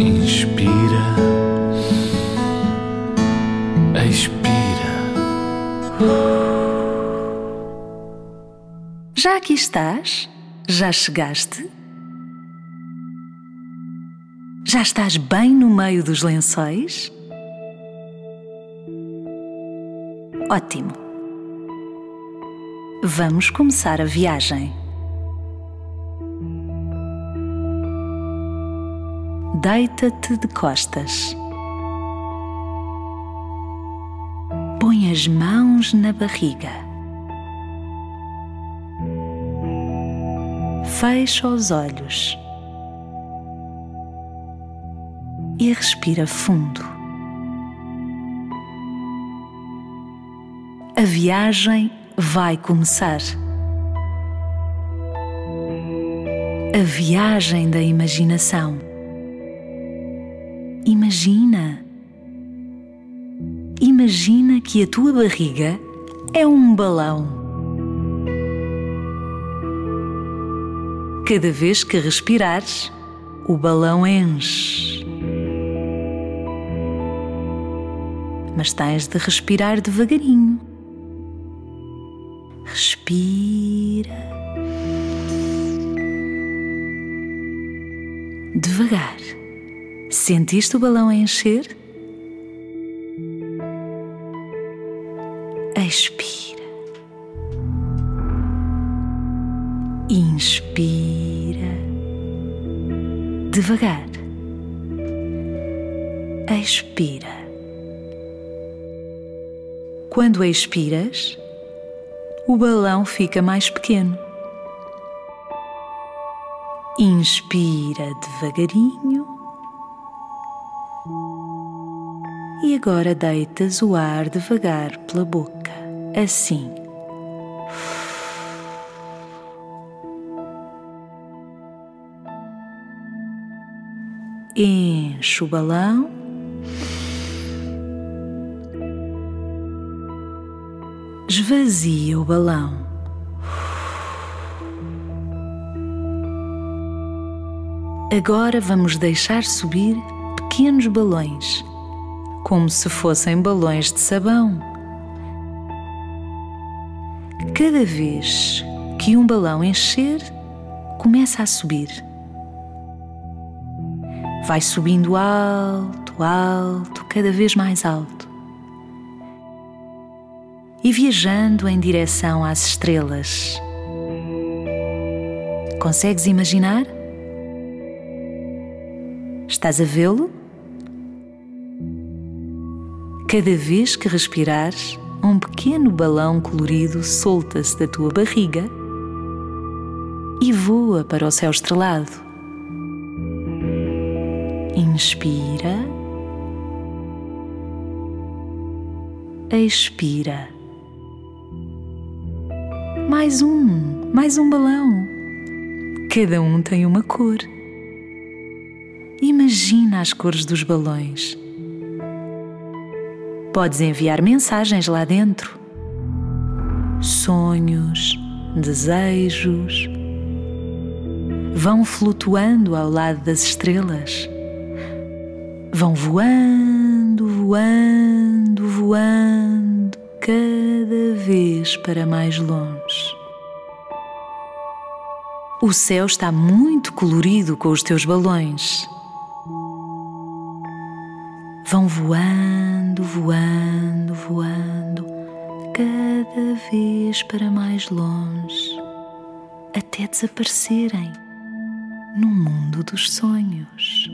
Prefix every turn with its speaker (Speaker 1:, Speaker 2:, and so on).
Speaker 1: Inspira, expira.
Speaker 2: Já aqui estás? Já chegaste? Já estás bem no meio dos lençóis? Ótimo! Vamos começar a viagem. Deita-te de costas. Põe as mãos na barriga. Fecha os olhos e respira fundo. A viagem vai começar. A viagem da imaginação. Imagina. Imagina que a tua barriga é um balão. Cada vez que respirares, o balão enche. Mas tens de respirar devagarinho. Respira. Devagar. Sentiste o balão a encher? Expira. Inspira. Devagar. Expira. Quando expiras, o balão fica mais pequeno. Inspira devagarinho e agora deitas o ar devagar pela boca, assim. Enche o balão. Esvazia o balão. Agora vamos deixar subir pequenos balões como se fossem balões de sabão. Cada vez que um balão encher, começa a subir. Vai subindo alto, alto, cada vez mais alto. E viajando em direção às estrelas. Consegues imaginar? Estás a vê-lo? Cada vez que respirares, um pequeno balão colorido solta-se da tua barriga e voa para o céu estrelado. Inspira, expira. Mais um, mais um balão. Cada um tem uma cor. Imagina as cores dos balões Podes enviar mensagens lá dentro. Sonhos, desejos vão flutuando ao lado das estrelas. Vão voando, voando, voando, cada vez para mais longe. O céu está muito colorido com os teus balões vão voando, voando, voando, cada vez para mais longe, até desaparecerem no mundo dos sonhos.